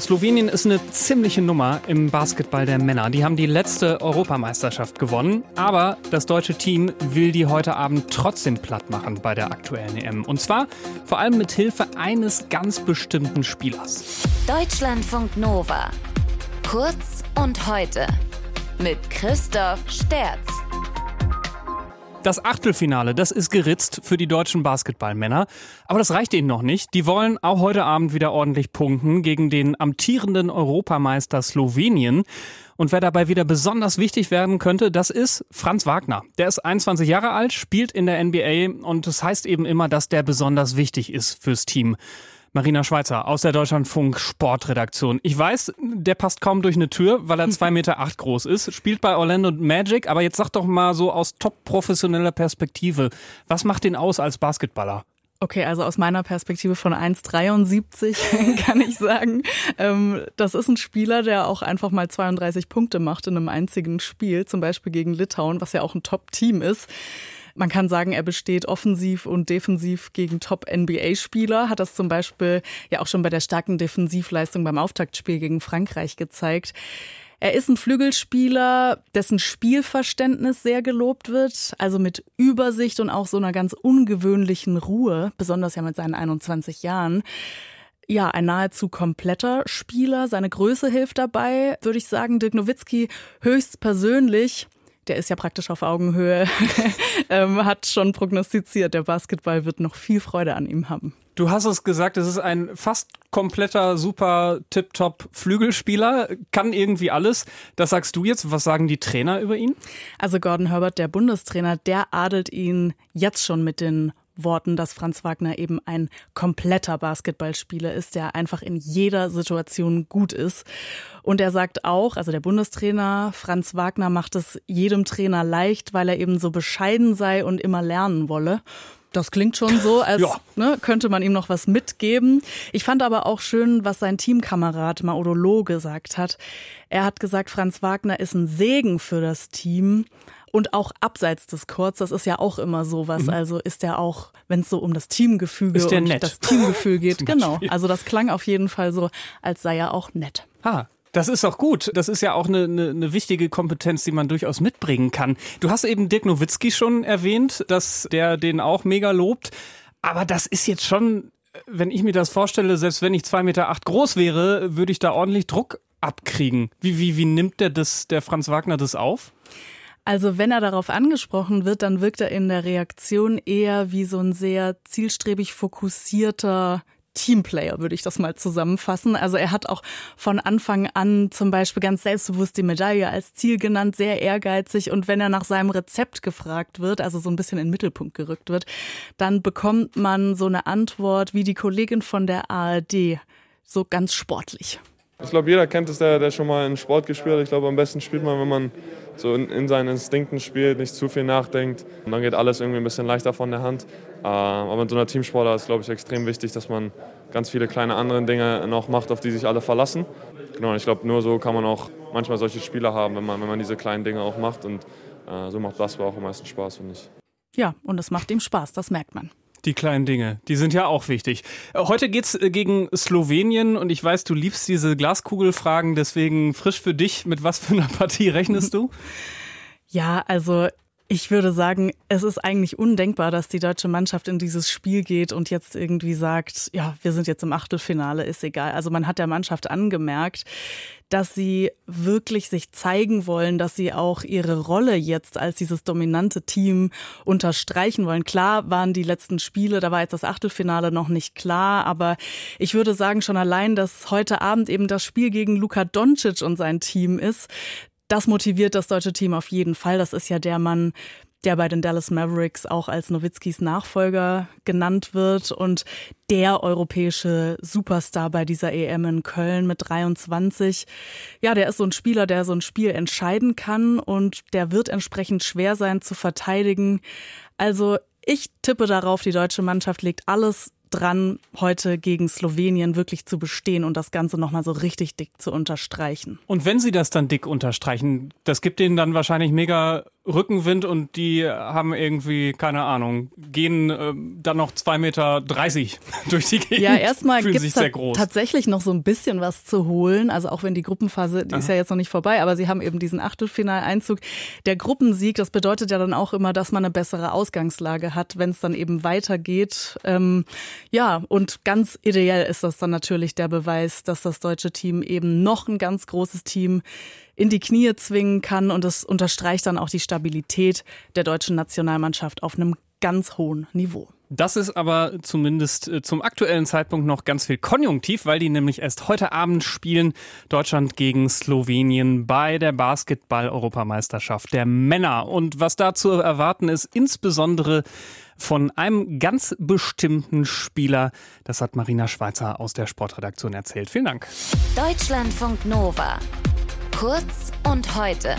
Slowenien ist eine ziemliche Nummer im Basketball der Männer. Die haben die letzte Europameisterschaft gewonnen, aber das deutsche Team will die heute Abend trotzdem platt machen bei der aktuellen EM. Und zwar vor allem mit Hilfe eines ganz bestimmten Spielers. Deutschlandfunk Nova. Kurz und heute mit Christoph Sterz. Das Achtelfinale, das ist geritzt für die deutschen Basketballmänner. Aber das reicht ihnen noch nicht. Die wollen auch heute Abend wieder ordentlich punkten gegen den amtierenden Europameister Slowenien. Und wer dabei wieder besonders wichtig werden könnte, das ist Franz Wagner. Der ist 21 Jahre alt, spielt in der NBA und das heißt eben immer, dass der besonders wichtig ist fürs Team. Marina Schweizer aus der Deutschlandfunk Sportredaktion. Ich weiß, der passt kaum durch eine Tür, weil er zwei Meter acht groß ist, spielt bei Orlando Magic, aber jetzt sag doch mal so aus top professioneller Perspektive, was macht den aus als Basketballer? Okay, also aus meiner Perspektive von 1,73 kann ich sagen, ähm, das ist ein Spieler, der auch einfach mal 32 Punkte macht in einem einzigen Spiel, zum Beispiel gegen Litauen, was ja auch ein Top-Team ist. Man kann sagen, er besteht offensiv und defensiv gegen Top-NBA-Spieler, hat das zum Beispiel ja auch schon bei der starken Defensivleistung beim Auftaktspiel gegen Frankreich gezeigt. Er ist ein Flügelspieler, dessen Spielverständnis sehr gelobt wird, also mit Übersicht und auch so einer ganz ungewöhnlichen Ruhe, besonders ja mit seinen 21 Jahren. Ja, ein nahezu kompletter Spieler. Seine Größe hilft dabei, würde ich sagen. Dirk Nowitzki höchstpersönlich der ist ja praktisch auf Augenhöhe, ähm, hat schon prognostiziert, der Basketball wird noch viel Freude an ihm haben. Du hast es gesagt, es ist ein fast kompletter, super Tip-Top Flügelspieler, kann irgendwie alles. Das sagst du jetzt. Was sagen die Trainer über ihn? Also Gordon Herbert, der Bundestrainer, der adelt ihn jetzt schon mit den Worten, dass Franz Wagner eben ein kompletter Basketballspieler ist, der einfach in jeder Situation gut ist. Und er sagt auch, also der Bundestrainer Franz Wagner macht es jedem Trainer leicht, weil er eben so bescheiden sei und immer lernen wolle. Das klingt schon so, als ja. ne, könnte man ihm noch was mitgeben. Ich fand aber auch schön, was sein Teamkamerad Maudolo gesagt hat. Er hat gesagt, Franz Wagner ist ein Segen für das Team und auch abseits des Courts, das ist ja auch immer sowas. Mhm. Also ist er auch, wenn es so um das Teamgefüge und nett? das Teamgefühl geht, genau. Also das klang auf jeden Fall so, als sei er auch nett. Ah, das ist auch gut. Das ist ja auch eine, eine, eine wichtige Kompetenz, die man durchaus mitbringen kann. Du hast eben Dirk Nowitzki schon erwähnt, dass der den auch mega lobt. Aber das ist jetzt schon, wenn ich mir das vorstelle, selbst wenn ich zwei Meter acht groß wäre, würde ich da ordentlich Druck abkriegen. Wie, wie, wie nimmt der das, der Franz Wagner das auf? Also wenn er darauf angesprochen wird, dann wirkt er in der Reaktion eher wie so ein sehr zielstrebig fokussierter Teamplayer, würde ich das mal zusammenfassen. Also er hat auch von Anfang an zum Beispiel ganz selbstbewusst die Medaille als Ziel genannt, sehr ehrgeizig. Und wenn er nach seinem Rezept gefragt wird, also so ein bisschen in den Mittelpunkt gerückt wird, dann bekommt man so eine Antwort wie die Kollegin von der ARD, so ganz sportlich. Ich glaube, jeder kennt es, der, der schon mal in Sport gespielt hat. Ich glaube, am besten spielt man, wenn man so in, in, seinen Instinkten spielt, nicht zu viel nachdenkt. Und dann geht alles irgendwie ein bisschen leichter von der Hand. Äh, aber in so einer Teamsportler ist, glaube ich, extrem wichtig, dass man ganz viele kleine andere Dinge noch macht, auf die sich alle verlassen. Genau, ich glaube, nur so kann man auch manchmal solche Spiele haben, wenn man, wenn man diese kleinen Dinge auch macht. Und äh, so macht das auch am meisten Spaß, finde ich. Ja, und es macht ihm Spaß, das merkt man. Die kleinen Dinge, die sind ja auch wichtig. Heute geht's äh, gegen Slowenien und ich weiß, du liebst diese Glaskugelfragen, deswegen frisch für dich. Mit was für einer Partie rechnest du? Ja, also ich würde sagen, es ist eigentlich undenkbar, dass die deutsche Mannschaft in dieses Spiel geht und jetzt irgendwie sagt, ja, wir sind jetzt im Achtelfinale, ist egal. Also man hat der Mannschaft angemerkt, dass sie wirklich sich zeigen wollen, dass sie auch ihre Rolle jetzt als dieses dominante Team unterstreichen wollen. Klar waren die letzten Spiele, da war jetzt das Achtelfinale noch nicht klar, aber ich würde sagen schon allein, dass heute Abend eben das Spiel gegen Luka Doncic und sein Team ist, das motiviert das deutsche Team auf jeden Fall. Das ist ja der Mann, der bei den Dallas Mavericks auch als Nowitzkis Nachfolger genannt wird und der europäische Superstar bei dieser EM in Köln mit 23. Ja, der ist so ein Spieler, der so ein Spiel entscheiden kann und der wird entsprechend schwer sein zu verteidigen. Also ich tippe darauf, die deutsche Mannschaft legt alles dran, heute gegen Slowenien wirklich zu bestehen und das Ganze nochmal so richtig dick zu unterstreichen. Und wenn Sie das dann dick unterstreichen, das gibt Ihnen dann wahrscheinlich mega Rückenwind und die haben irgendwie, keine Ahnung, gehen äh, dann noch 2,30 Meter durch die Gegend. Ja, erstmal gibt es tatsächlich noch so ein bisschen was zu holen. Also auch wenn die Gruppenphase, die Aha. ist ja jetzt noch nicht vorbei, aber sie haben eben diesen Achtelfinaleinzug. Der Gruppensieg, das bedeutet ja dann auch immer, dass man eine bessere Ausgangslage hat, wenn es dann eben weitergeht. Ähm, ja, und ganz ideell ist das dann natürlich der Beweis, dass das deutsche Team eben noch ein ganz großes Team in die Knie zwingen kann. Und das unterstreicht dann auch die Stabilität der deutschen Nationalmannschaft auf einem ganz hohen Niveau. Das ist aber zumindest äh, zum aktuellen Zeitpunkt noch ganz viel Konjunktiv, weil die nämlich erst heute Abend spielen. Deutschland gegen Slowenien bei der Basketball-Europameisterschaft der Männer. Und was da zu erwarten ist, insbesondere von einem ganz bestimmten Spieler. Das hat Marina Schweizer aus der Sportredaktion erzählt. Vielen Dank. Deutschlandfunk Nova. Kurz und heute.